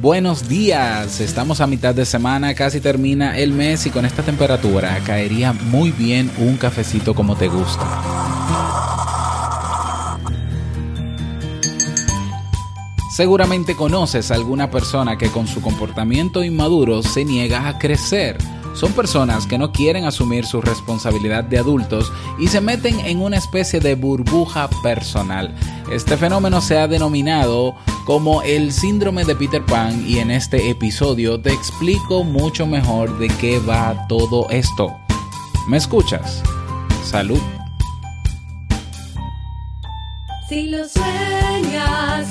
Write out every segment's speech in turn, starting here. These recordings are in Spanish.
Buenos días, estamos a mitad de semana, casi termina el mes y con esta temperatura caería muy bien un cafecito como te gusta. Seguramente conoces a alguna persona que con su comportamiento inmaduro se niega a crecer. Son personas que no quieren asumir su responsabilidad de adultos y se meten en una especie de burbuja personal. Este fenómeno se ha denominado como el síndrome de Peter Pan y en este episodio te explico mucho mejor de qué va todo esto. ¿Me escuchas? Salud. Si lo sueñas,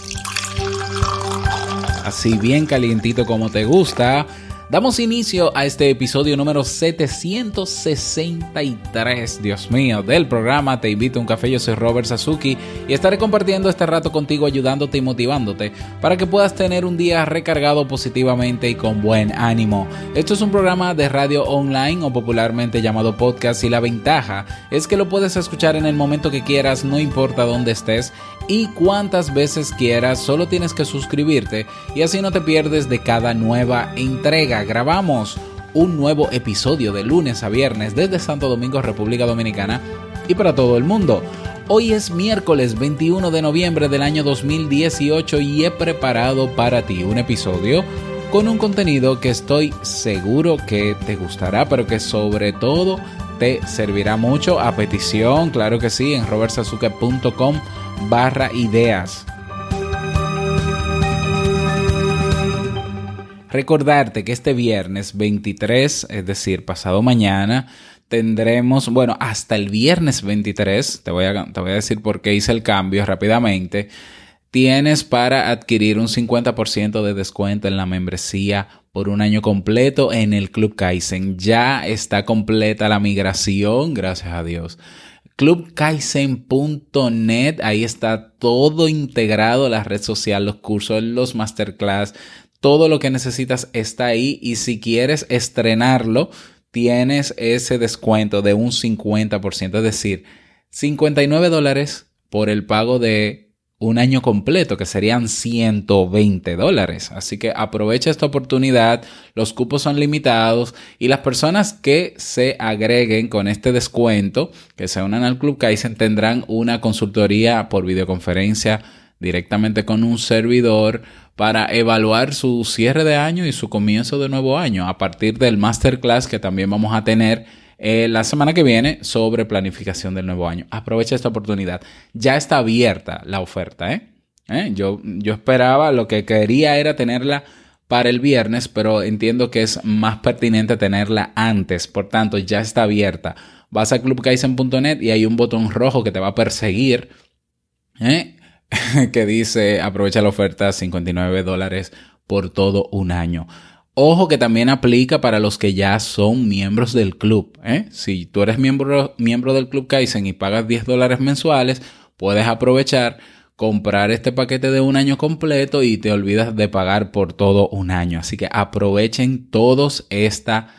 así bien calientito como te gusta. Damos inicio a este episodio número 763, Dios mío, del programa Te invito a un café, yo soy Robert Sasuki y estaré compartiendo este rato contigo ayudándote y motivándote para que puedas tener un día recargado positivamente y con buen ánimo. Esto es un programa de radio online o popularmente llamado podcast y la ventaja es que lo puedes escuchar en el momento que quieras, no importa dónde estés y cuántas veces quieras, solo tienes que suscribirte y así no te pierdes de cada nueva entrega. Grabamos un nuevo episodio de lunes a viernes desde Santo Domingo, República Dominicana y para todo el mundo. Hoy es miércoles 21 de noviembre del año 2018 y he preparado para ti un episodio con un contenido que estoy seguro que te gustará, pero que sobre todo te servirá mucho a petición, claro que sí, en robertsazuke.com barra ideas. Recordarte que este viernes 23, es decir, pasado mañana, tendremos, bueno, hasta el viernes 23, te voy a, te voy a decir por qué hice el cambio rápidamente, tienes para adquirir un 50% de descuento en la membresía por un año completo en el Club Kaizen. Ya está completa la migración, gracias a Dios clubkaizen.net, ahí está todo integrado, la red social, los cursos, los masterclass, todo lo que necesitas está ahí. Y si quieres estrenarlo, tienes ese descuento de un 50%, es decir, 59 dólares por el pago de un año completo, que serían 120 dólares. Así que aprovecha esta oportunidad, los cupos son limitados y las personas que se agreguen con este descuento, que se unan al Club Kaizen, tendrán una consultoría por videoconferencia directamente con un servidor para evaluar su cierre de año y su comienzo de nuevo año a partir del masterclass que también vamos a tener eh, la semana que viene sobre planificación del nuevo año. Aprovecha esta oportunidad. Ya está abierta la oferta, ¿eh? ¿Eh? Yo, yo esperaba, lo que quería era tenerla para el viernes, pero entiendo que es más pertinente tenerla antes. Por tanto, ya está abierta. Vas a clubkaizen.net y hay un botón rojo que te va a perseguir. ¿eh? que dice aprovecha la oferta 59 dólares por todo un año. Ojo que también aplica para los que ya son miembros del club. ¿eh? Si tú eres miembro, miembro del Club Kaizen y pagas 10 dólares mensuales, puedes aprovechar, comprar este paquete de un año completo y te olvidas de pagar por todo un año. Así que aprovechen todos esta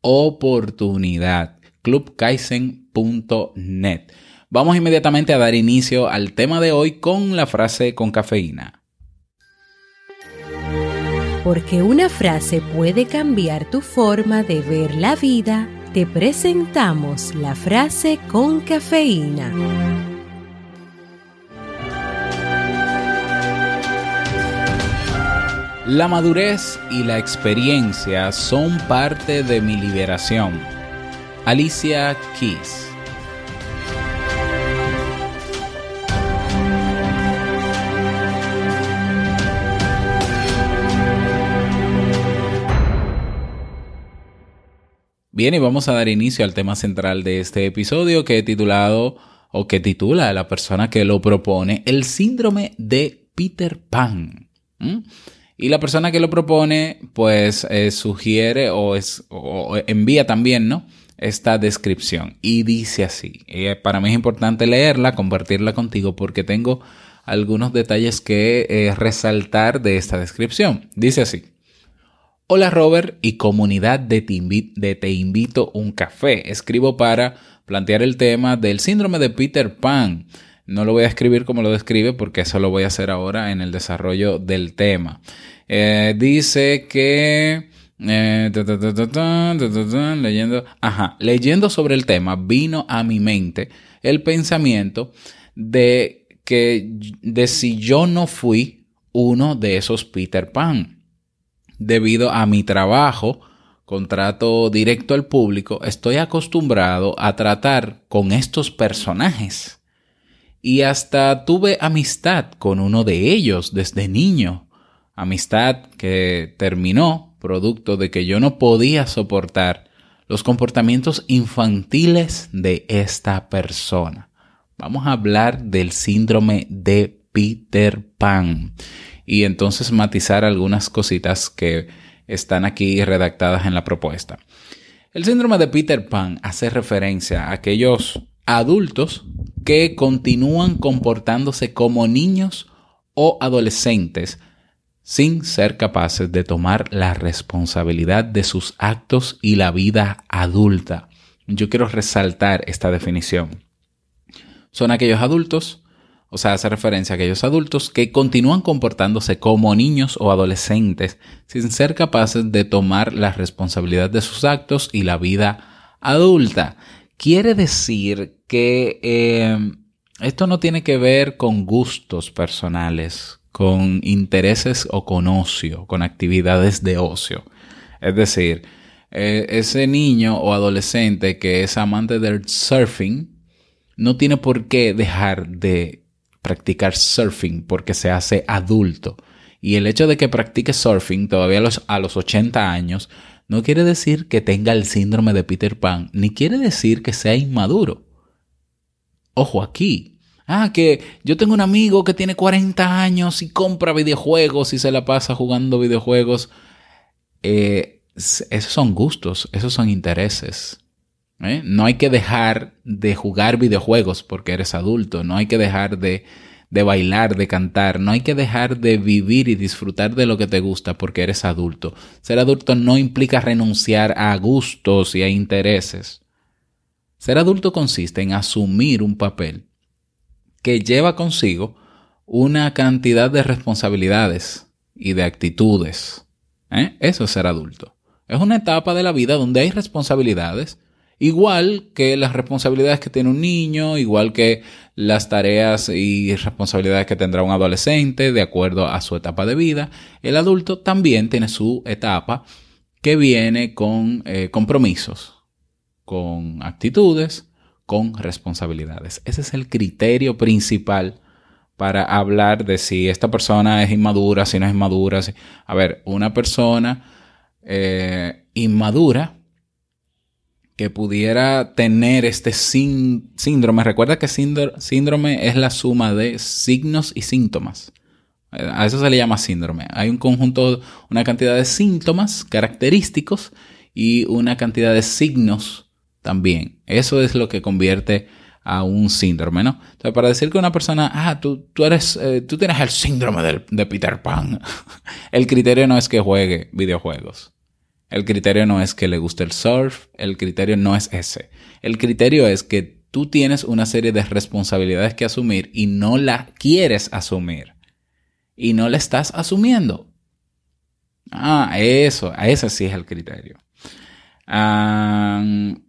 oportunidad. clubkaizen.net. Vamos inmediatamente a dar inicio al tema de hoy con la frase con cafeína. Porque una frase puede cambiar tu forma de ver la vida, te presentamos la frase con cafeína. La madurez y la experiencia son parte de mi liberación. Alicia Keys Bien, y vamos a dar inicio al tema central de este episodio que he titulado o que titula a la persona que lo propone el síndrome de Peter Pan. Y la persona que lo propone, pues eh, sugiere o, es, envía también, ¿no? Esta descripción. Y dice así. Para mí es importante leerla, compartirla contigo, porque tengo algunos detalles que eh, resaltar de esta descripción. Dice así. Hola Robert y comunidad de de Te Invito un Café. Escribo para plantear el tema del síndrome de Peter Pan. No lo voy a escribir como lo describe porque eso lo voy a hacer ahora en el desarrollo del tema. Eh, dice que... leyendo, ajá, leyendo sobre el tema vino a mi mente el pensamiento de que de si yo no fui uno de esos Peter Pan debido a mi trabajo contrato directo al público estoy acostumbrado a tratar con estos personajes. Y hasta tuve amistad con uno de ellos desde niño. Amistad que terminó producto de que yo no podía soportar los comportamientos infantiles de esta persona. Vamos a hablar del síndrome de Peter Pan y entonces matizar algunas cositas que están aquí redactadas en la propuesta. El síndrome de Peter Pan hace referencia a aquellos adultos que continúan comportándose como niños o adolescentes sin ser capaces de tomar la responsabilidad de sus actos y la vida adulta. Yo quiero resaltar esta definición. Son aquellos adultos, o sea, hace referencia a aquellos adultos que continúan comportándose como niños o adolescentes sin ser capaces de tomar la responsabilidad de sus actos y la vida adulta. Quiere decir que eh, esto no tiene que ver con gustos personales, con intereses o con ocio, con actividades de ocio. Es decir, eh, ese niño o adolescente que es amante del surfing no tiene por qué dejar de practicar surfing porque se hace adulto. Y el hecho de que practique surfing todavía a los, a los 80 años no quiere decir que tenga el síndrome de Peter Pan, ni quiere decir que sea inmaduro. Ojo aquí, Ah, que yo tengo un amigo que tiene 40 años y compra videojuegos y se la pasa jugando videojuegos. Eh, esos son gustos, esos son intereses. ¿Eh? No hay que dejar de jugar videojuegos porque eres adulto, no hay que dejar de, de bailar, de cantar, no hay que dejar de vivir y disfrutar de lo que te gusta porque eres adulto. Ser adulto no implica renunciar a gustos y a intereses. Ser adulto consiste en asumir un papel que lleva consigo una cantidad de responsabilidades y de actitudes. ¿eh? Eso es ser adulto. Es una etapa de la vida donde hay responsabilidades, igual que las responsabilidades que tiene un niño, igual que las tareas y responsabilidades que tendrá un adolescente de acuerdo a su etapa de vida. El adulto también tiene su etapa que viene con eh, compromisos, con actitudes, con responsabilidades. Ese es el criterio principal para hablar de si esta persona es inmadura, si no es inmadura. A ver, una persona eh, inmadura que pudiera tener este síndrome, recuerda que síndrome es la suma de signos y síntomas. A eso se le llama síndrome. Hay un conjunto, una cantidad de síntomas característicos y una cantidad de signos también. Eso es lo que convierte a un síndrome, ¿no? Para decir que una persona, ah, tú, tú eres, eh, tú tienes el síndrome de Peter Pan, el criterio no es que juegue videojuegos. El criterio no es que le guste el surf, el criterio no es ese. El criterio es que tú tienes una serie de responsabilidades que asumir y no la quieres asumir. Y no la estás asumiendo. Ah, eso, ese sí es el criterio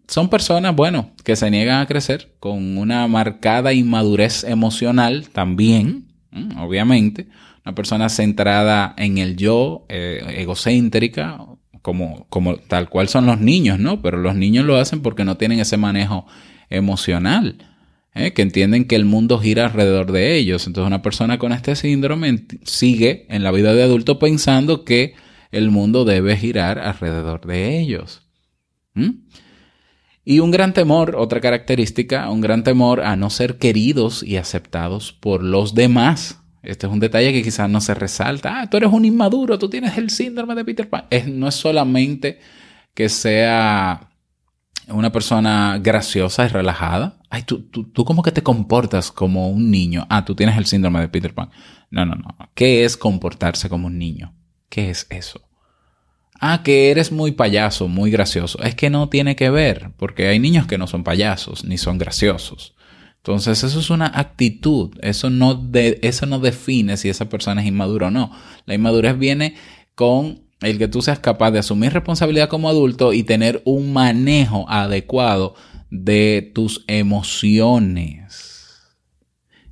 son personas, bueno, que se niegan a crecer con una marcada inmadurez emocional también. Mm, obviamente, una persona centrada en el yo, eh, egocéntrica, como, como tal cual son los niños, ¿no? Pero los niños lo hacen porque no tienen ese manejo emocional, ¿eh? que entienden que el mundo gira alrededor de ellos. Entonces una persona con este síndrome sigue en la vida de adulto pensando que el mundo debe girar alrededor de ellos. Y un gran temor, otra característica, un gran temor a no ser queridos y aceptados por los demás. Este es un detalle que quizás no se resalta. Ah, tú eres un inmaduro, tú tienes el síndrome de Peter Pan. no es solamente que sea una persona graciosa y relajada. Ay, tú, tú, tú como que te comportas como un niño. Ah, tú tienes el síndrome de Peter Pan. No, no, no. ¿Qué es comportarse como un niño? ¿Qué es eso? Ah, que eres muy payaso, muy gracioso. Es que no tiene que ver, porque hay niños que no son payasos, ni son graciosos. Entonces, eso es una actitud. Eso no, de, eso no define si esa persona es inmadura o no. La inmadurez viene con el que tú seas capaz de asumir responsabilidad como adulto y tener un manejo adecuado de tus emociones.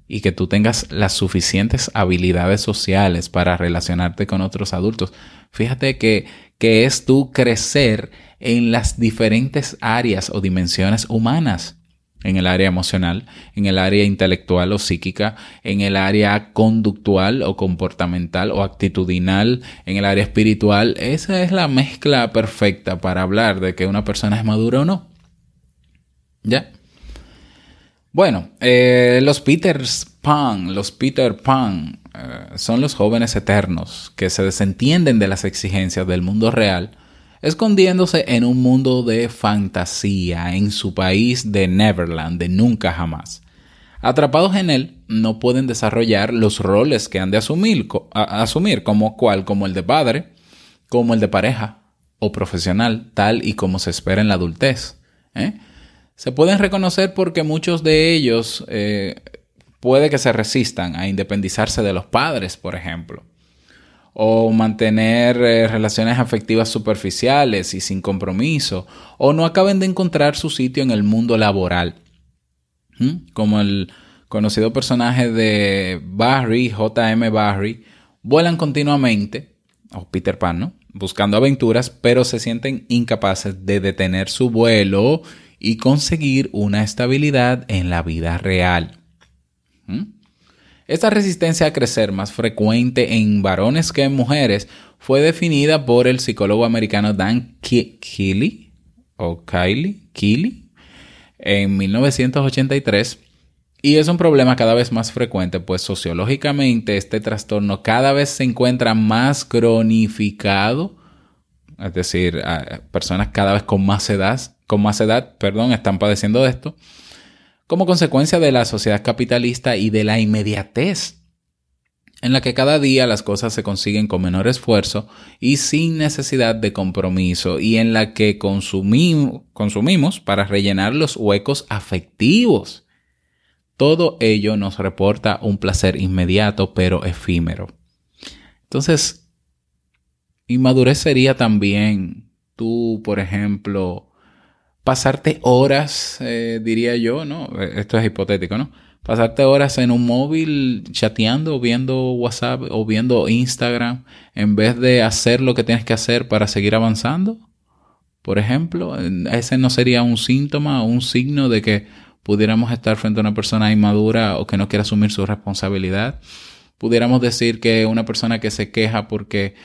Y que tú tengas las suficientes habilidades sociales para relacionarte con otros adultos. Fíjate que, que es tú crecer en las diferentes áreas o dimensiones humanas en el área emocional, en el área intelectual o psíquica, en el área conductual o comportamental o actitudinal, en el área espiritual. Esa es la mezcla perfecta para hablar de que una persona es madura o no. ¿Ya? Bueno, eh, los Peter Pan, los Peter Pan eh, son los jóvenes eternos que se desentienden de las exigencias del mundo real escondiéndose en un mundo de fantasía en su país de Neverland, de nunca jamás. Atrapados en él, no pueden desarrollar los roles que han de asumir, asumir como cual, como el de padre, como el de pareja o profesional, tal y como se espera en la adultez. ¿eh? Se pueden reconocer porque muchos de ellos eh, puede que se resistan a independizarse de los padres, por ejemplo o mantener eh, relaciones afectivas superficiales y sin compromiso, o no acaben de encontrar su sitio en el mundo laboral. ¿Mm? Como el conocido personaje de Barry, J.M. Barry, vuelan continuamente, o Peter Pan, ¿no? Buscando aventuras, pero se sienten incapaces de detener su vuelo y conseguir una estabilidad en la vida real. ¿Mm? Esta resistencia a crecer más frecuente en varones que en mujeres fue definida por el psicólogo americano Dan Keely o en 1983 y es un problema cada vez más frecuente, pues sociológicamente este trastorno cada vez se encuentra más cronificado, es decir, personas cada vez con más edad, con más edad, perdón, están padeciendo de esto como consecuencia de la sociedad capitalista y de la inmediatez en la que cada día las cosas se consiguen con menor esfuerzo y sin necesidad de compromiso y en la que consumimos para rellenar los huecos afectivos. Todo ello nos reporta un placer inmediato pero efímero. Entonces, inmadurez sería también tú, por ejemplo, pasarte horas, eh, diría yo, ¿no? Esto es hipotético, ¿no? Pasarte horas en un móvil chateando, viendo WhatsApp o viendo Instagram, en vez de hacer lo que tienes que hacer para seguir avanzando. Por ejemplo, ese no sería un síntoma o un signo de que pudiéramos estar frente a una persona inmadura o que no quiere asumir su responsabilidad. Pudiéramos decir que una persona que se queja porque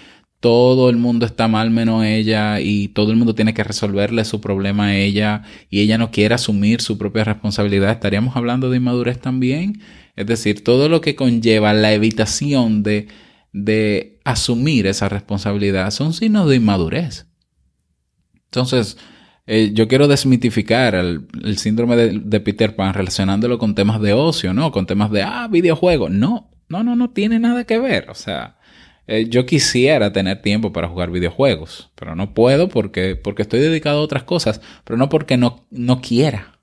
todo el mundo está mal menos ella y todo el mundo tiene que resolverle su problema a ella y ella no quiere asumir su propia responsabilidad, estaríamos hablando de inmadurez también. Es decir, todo lo que conlleva la evitación de, de asumir esa responsabilidad son signos de inmadurez. Entonces, eh, yo quiero desmitificar el, síndrome de, de, Peter Pan relacionándolo con temas de ocio, ¿no? Con temas de, ah, videojuegos. No, no, no, no tiene nada que ver. O sea, eh, yo quisiera tener tiempo para jugar videojuegos, pero no puedo porque, porque estoy dedicado a otras cosas, pero no porque no, no quiera.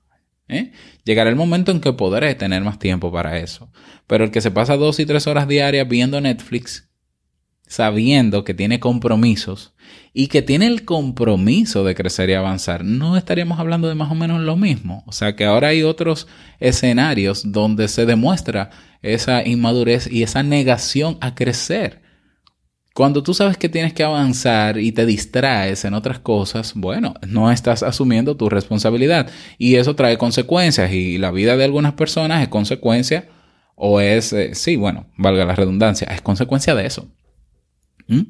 ¿eh? Llegará el momento en que podré tener más tiempo para eso. Pero el que se pasa dos y tres horas diarias viendo Netflix, sabiendo que tiene compromisos y que tiene el compromiso de crecer y avanzar, no estaríamos hablando de más o menos lo mismo. O sea que ahora hay otros escenarios donde se demuestra esa inmadurez y esa negación a crecer. Cuando tú sabes que tienes que avanzar y te distraes en otras cosas, bueno, no estás asumiendo tu responsabilidad y eso trae consecuencias y la vida de algunas personas es consecuencia o es, eh, sí, bueno, valga la redundancia, es consecuencia de eso. ¿Mm?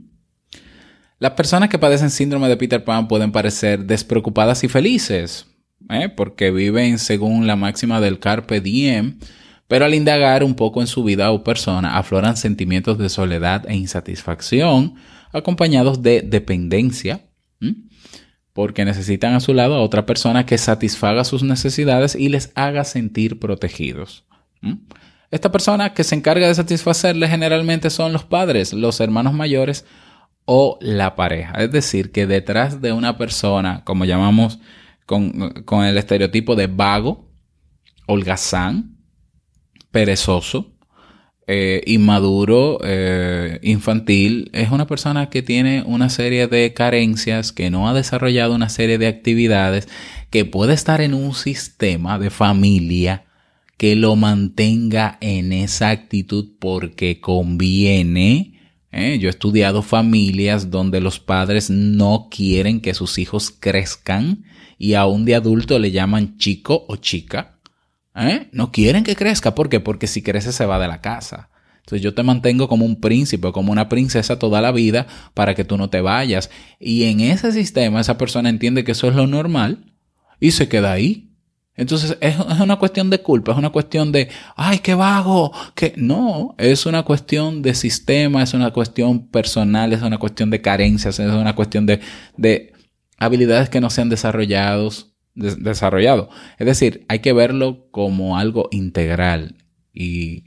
Las personas que padecen síndrome de Peter Pan pueden parecer despreocupadas y felices, ¿eh? porque viven según la máxima del carpe diem, pero al indagar un poco en su vida o persona afloran sentimientos de soledad e insatisfacción acompañados de dependencia, porque necesitan a su lado a otra persona que satisfaga sus necesidades y les haga sentir protegidos. Esta persona que se encarga de satisfacerles generalmente son los padres, los hermanos mayores o la pareja. Es decir, que detrás de una persona, como llamamos con, el estereotipo de vago, holgazán, perezoso, eh, inmaduro, eh, infantil, es una persona que tiene una serie de carencias, que no ha desarrollado una serie de actividades, que puede estar en un sistema de familia que lo mantenga en esa actitud porque conviene. ¿eh? Yo he estudiado familias donde los padres no quieren que sus hijos crezcan y aún de adulto le llaman chico o chica. ¿Eh? No quieren que crezca. ¿Por qué? Porque si crece se va de la casa. Entonces yo te mantengo como un príncipe, como una princesa toda la vida para que tú no te vayas. Y en ese sistema esa persona entiende que eso es lo normal y se queda ahí. Entonces es, una cuestión de culpa, es una cuestión de, ay, qué vago, que no, es una cuestión de sistema, es una cuestión personal, es una cuestión de carencias, es una cuestión de, de habilidades que no se han desarrollado. Es decir, hay que verlo como algo integral y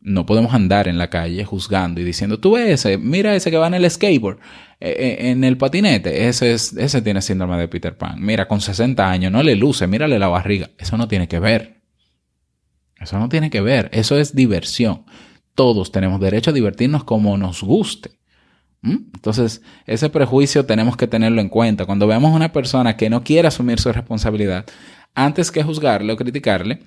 no podemos andar en la calle juzgando y diciendo, tú ves ese, mira ese que va en el skateboard, eh, eh, en el patinete, ese, es, ese tiene síndrome de Peter Pan. Mira, con 60 años, no le luce, mírale la barriga. Eso no tiene que ver. Eso no tiene que ver. Eso es diversión. Todos tenemos derecho a divertirnos como nos guste. ¿Mm? Entonces, ese prejuicio tenemos que tenerlo en cuenta. Cuando veamos a una persona que no quiere asumir su responsabilidad, antes que juzgarle o criticarle,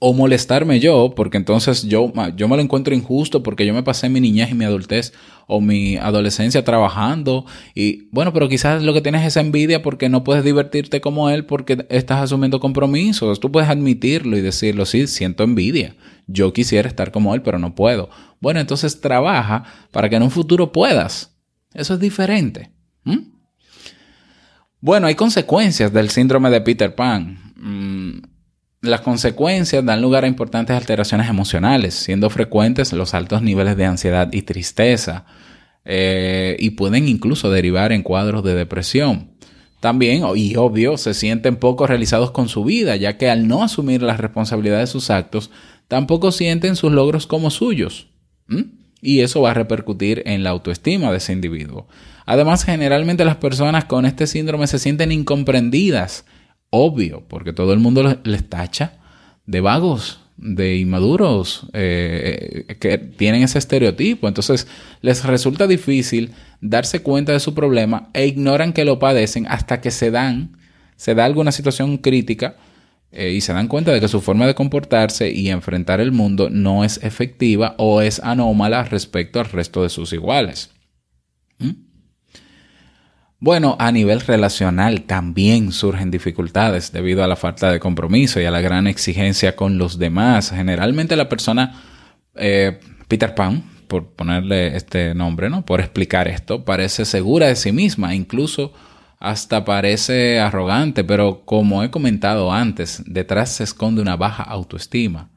o molestarme yo, porque entonces yo, yo me lo encuentro injusto porque yo me pasé mi niñez y mi adultez o mi adolescencia trabajando y bueno, pero quizás lo que tienes es envidia porque no puedes divertirte como él porque estás asumiendo compromisos. Tú puedes admitirlo y decirlo, sí, siento envidia. Yo quisiera estar como él, pero no puedo. Bueno, entonces trabaja para que en un futuro puedas. Eso es diferente. Bueno, hay consecuencias del síndrome de Peter Pan. Mm, las consecuencias dan lugar a importantes alteraciones emocionales, siendo frecuentes los altos niveles de ansiedad y tristeza, eh, y pueden incluso derivar en cuadros de depresión. También, y obvio, se sienten poco realizados con su vida, ya que al no asumir la responsabilidad de sus actos, tampoco sienten sus logros como suyos. Y eso va a repercutir en la autoestima de ese individuo. Además, generalmente las personas con este síndrome se sienten incomprendidas obvio, porque todo el mundo les tacha de vagos, de inmaduros, eh, eh, que tienen ese estereotipo. Entonces les resulta difícil darse cuenta de su problema e ignoran que lo padecen hasta que se dan, se da alguna situación crítica eh, y se dan cuenta de que su forma de comportarse y enfrentar el mundo no es efectiva o es anómala respecto al resto de sus iguales. ¿Mm? Bueno, a nivel relacional también surgen dificultades debido a la falta de compromiso y a la gran exigencia con los demás. Generalmente la persona, eh, Peter Pan, por ponerle este nombre, ¿no? Por explicar esto, parece segura de sí misma, incluso hasta parece arrogante, pero como he comentado antes, detrás se esconde una baja autoestima.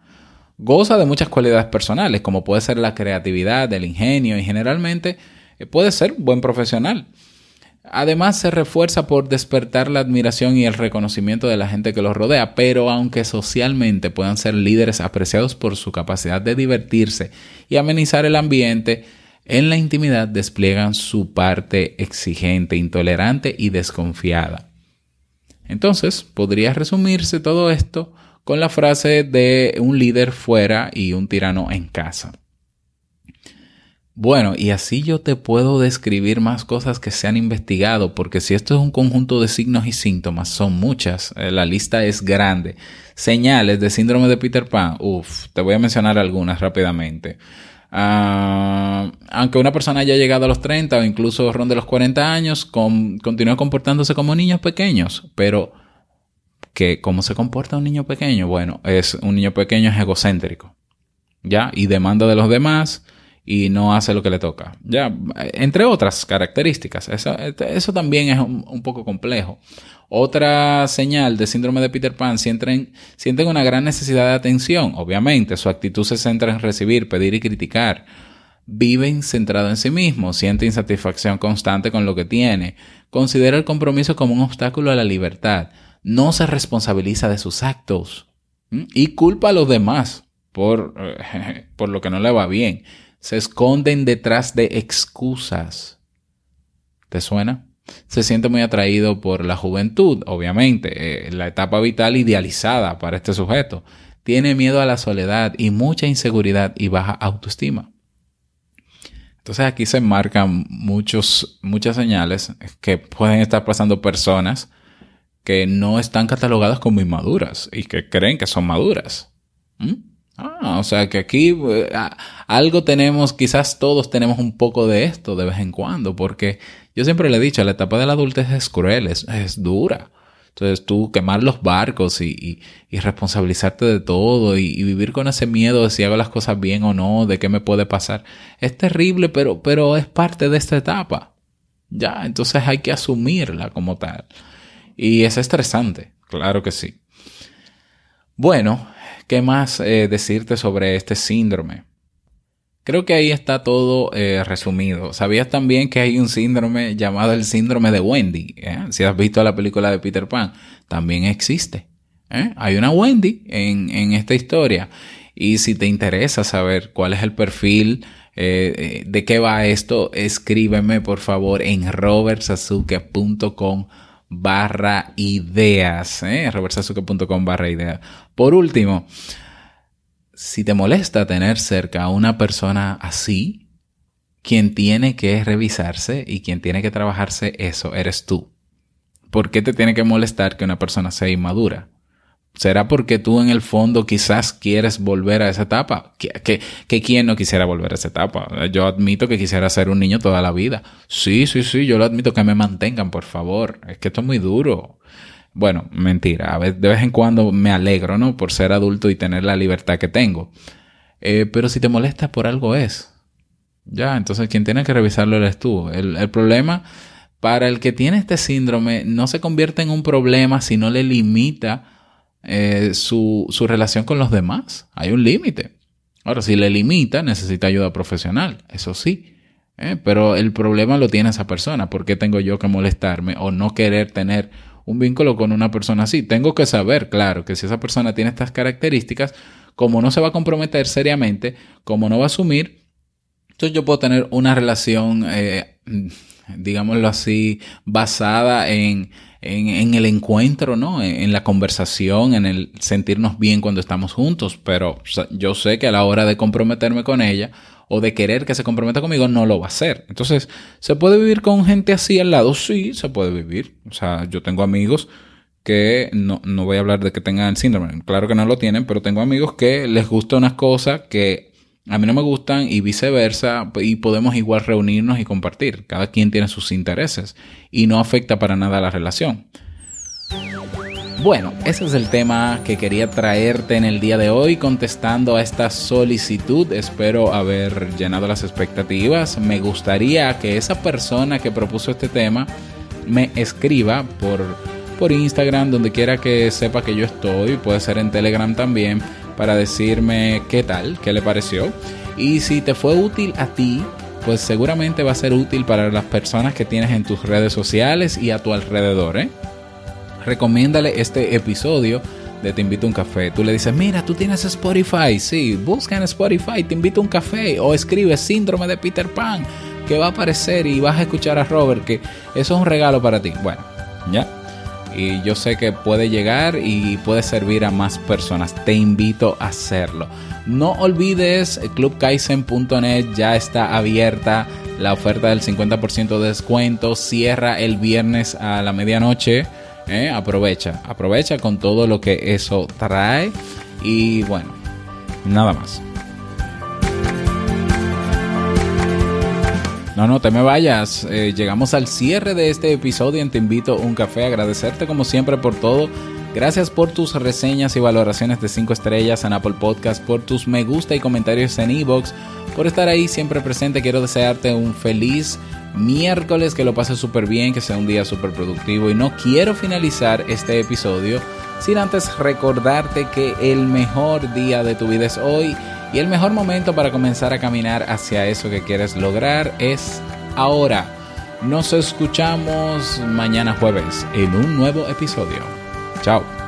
Goza de muchas cualidades personales, como puede ser la creatividad, el ingenio y generalmente eh, puede ser buen profesional. Además, se refuerza por despertar la admiración y el reconocimiento de la gente que los rodea, pero aunque socialmente puedan ser líderes apreciados por su capacidad de divertirse y amenizar el ambiente, en la intimidad despliegan su parte exigente, intolerante y desconfiada. Entonces, podría resumirse todo esto con la frase de un líder fuera y un tirano en casa. Bueno, y así yo te puedo describir más cosas que se han investigado, porque si esto es un conjunto de signos y síntomas, son muchas, eh, la lista es grande. Señales de síndrome de Peter Pan, uff, te voy a mencionar algunas rápidamente. Ah, aunque una persona haya llegado a los 30 o incluso ronde los 40 años, continúa comportándose como niños pequeños, pero que ¿cómo se comporta un niño pequeño? Bueno, es un niño pequeño es egocéntrico, ¿ya? Y demanda de los demás, y no hace lo que le toca. Ya, entre otras características. Eso, también es un, poco complejo. Otra señal de síndrome de Peter Pan, sienten, sienten una gran necesidad de atención. Obviamente, su actitud se centra en recibir, pedir y criticar. Viven centrado en sí mismo, siente insatisfacción constante con lo que tiene, considera el compromiso como un obstáculo a la libertad, no se responsabiliza de sus actos y culpa a los demás por, por lo que no le va bien se esconden detrás de excusas. ¿Te suena? Se siente muy atraído por la juventud, obviamente, eh, la etapa vital idealizada para este sujeto. Tiene miedo a la soledad y mucha inseguridad y baja autoestima. Entonces aquí se marcan muchos, muchas señales que pueden estar pasando personas que no están catalogadas como inmaduras y que creen que son maduras. ¿Mm? Ah, o sea que aquí eh, algo tenemos, quizás todos tenemos un poco de esto de vez en cuando, porque yo siempre le he dicho, la etapa de la adultez es cruel, es, dura. Entonces tú quemar los barcos y, y, responsabilizarte de todo y, vivir con ese miedo de si hago las cosas bien o no, de qué me puede pasar, es terrible, pero, pero es parte de esta etapa. Ya, entonces hay que asumirla como tal. Y es estresante, claro que sí. Bueno, ¿Qué más eh, decirte sobre este síndrome? Creo que ahí está todo eh, resumido. ¿Sabías también que hay un síndrome llamado el síndrome de Wendy? ¿Eh? Si has visto la película de Peter Pan, también existe. Hay una Wendy en, en, esta historia. Y si te interesa saber cuál es el perfil, de qué va esto, escríbeme por favor en robertsazuke.com barra ideas, ¿eh? barra ideas. Por último, si te molesta tener cerca a una persona así, quien tiene que revisarse y quien tiene que trabajarse eso eres tú. ¿Por qué te tiene que molestar que una persona sea inmadura? ¿Será porque tú en el fondo quizás quieres volver a esa etapa? ¿Que, que, quién no quisiera volver a esa etapa? Yo admito que quisiera ser un niño toda la vida. Sí, sí, sí, yo lo admito que me mantengan, por favor. Es que esto es muy duro. Bueno, mentira. A de vez en cuando me alegro, ¿no? Por ser adulto y tener la libertad que tengo. Eh, pero si te molesta por algo es. Ya, entonces quien tiene que revisarlo eres tú. El, el problema para el que tiene este síndrome no se convierte en un problema si no le limita eh, su, su relación con los demás. Hay un límite. Ahora, si le limita, necesita ayuda profesional, eso sí. ¿eh? Pero el problema lo tiene esa persona. ¿Por qué tengo yo que molestarme o no querer tener un vínculo con una persona así? Tengo que saber, claro, que si esa persona tiene estas características, como no se va a comprometer seriamente, como no va a asumir, entonces yo puedo tener una relación, eh, digámoslo así, basada en en, el encuentro, ¿no? En, la conversación, en el sentirnos bien cuando estamos juntos, pero yo sé que a la hora de comprometerme con ella o de querer que se comprometa conmigo, no lo va a hacer. Entonces, ¿se puede vivir con gente así al lado? Sí, se puede vivir. O sea, yo tengo amigos que no, no voy a hablar de que tengan el síndrome, claro que no lo tienen, pero tengo amigos que les gusta unas cosas que a mí no me gustan y viceversa, y podemos igual reunirnos y compartir. Cada quien tiene sus intereses y no afecta para nada la relación. Bueno, ese es el tema que quería traerte en el día de hoy contestando a esta solicitud. Espero haber llenado las expectativas. Me gustaría que esa persona que propuso este tema me escriba por, por Instagram, donde quiera que sepa que yo estoy. Puede ser en Telegram también para decirme qué tal, qué le pareció. Y si te fue útil a ti, pues seguramente va a ser útil para las personas que tienes en tus redes sociales y a tu alrededor. ¿eh? Recomiéndale este episodio de Te invito a un café. Tú le dices, mira, tú tienes Spotify. Sí, busca en Spotify, te invito a un café. O escribe síndrome de Peter Pan, que va a aparecer y vas a escuchar a Robert, que eso es un regalo para ti. Bueno, ya. Y yo sé que puede llegar y puede servir a más personas. Te invito a hacerlo. No olvides, clubkaisen.net ya está abierta la oferta del 50% de descuento. Cierra el viernes a la medianoche. ¿eh? Aprovecha, aprovecha con todo lo que eso trae. Y bueno, nada más. No, no te me vayas. Eh, llegamos al cierre de este episodio en Te invito a un café. Agradecerte como siempre por todo. Gracias por tus reseñas y valoraciones de 5 estrellas en Apple Podcast, por tus me gusta y comentarios en Evox, por estar ahí siempre presente. Quiero desearte un feliz miércoles, que lo pases súper bien, que sea un día súper productivo. Y no quiero finalizar este episodio sin antes recordarte que el mejor día de tu vida es hoy y el mejor momento para comenzar a caminar hacia eso que quieres lograr es ahora. Nos escuchamos mañana jueves en un nuevo episodio. Chao.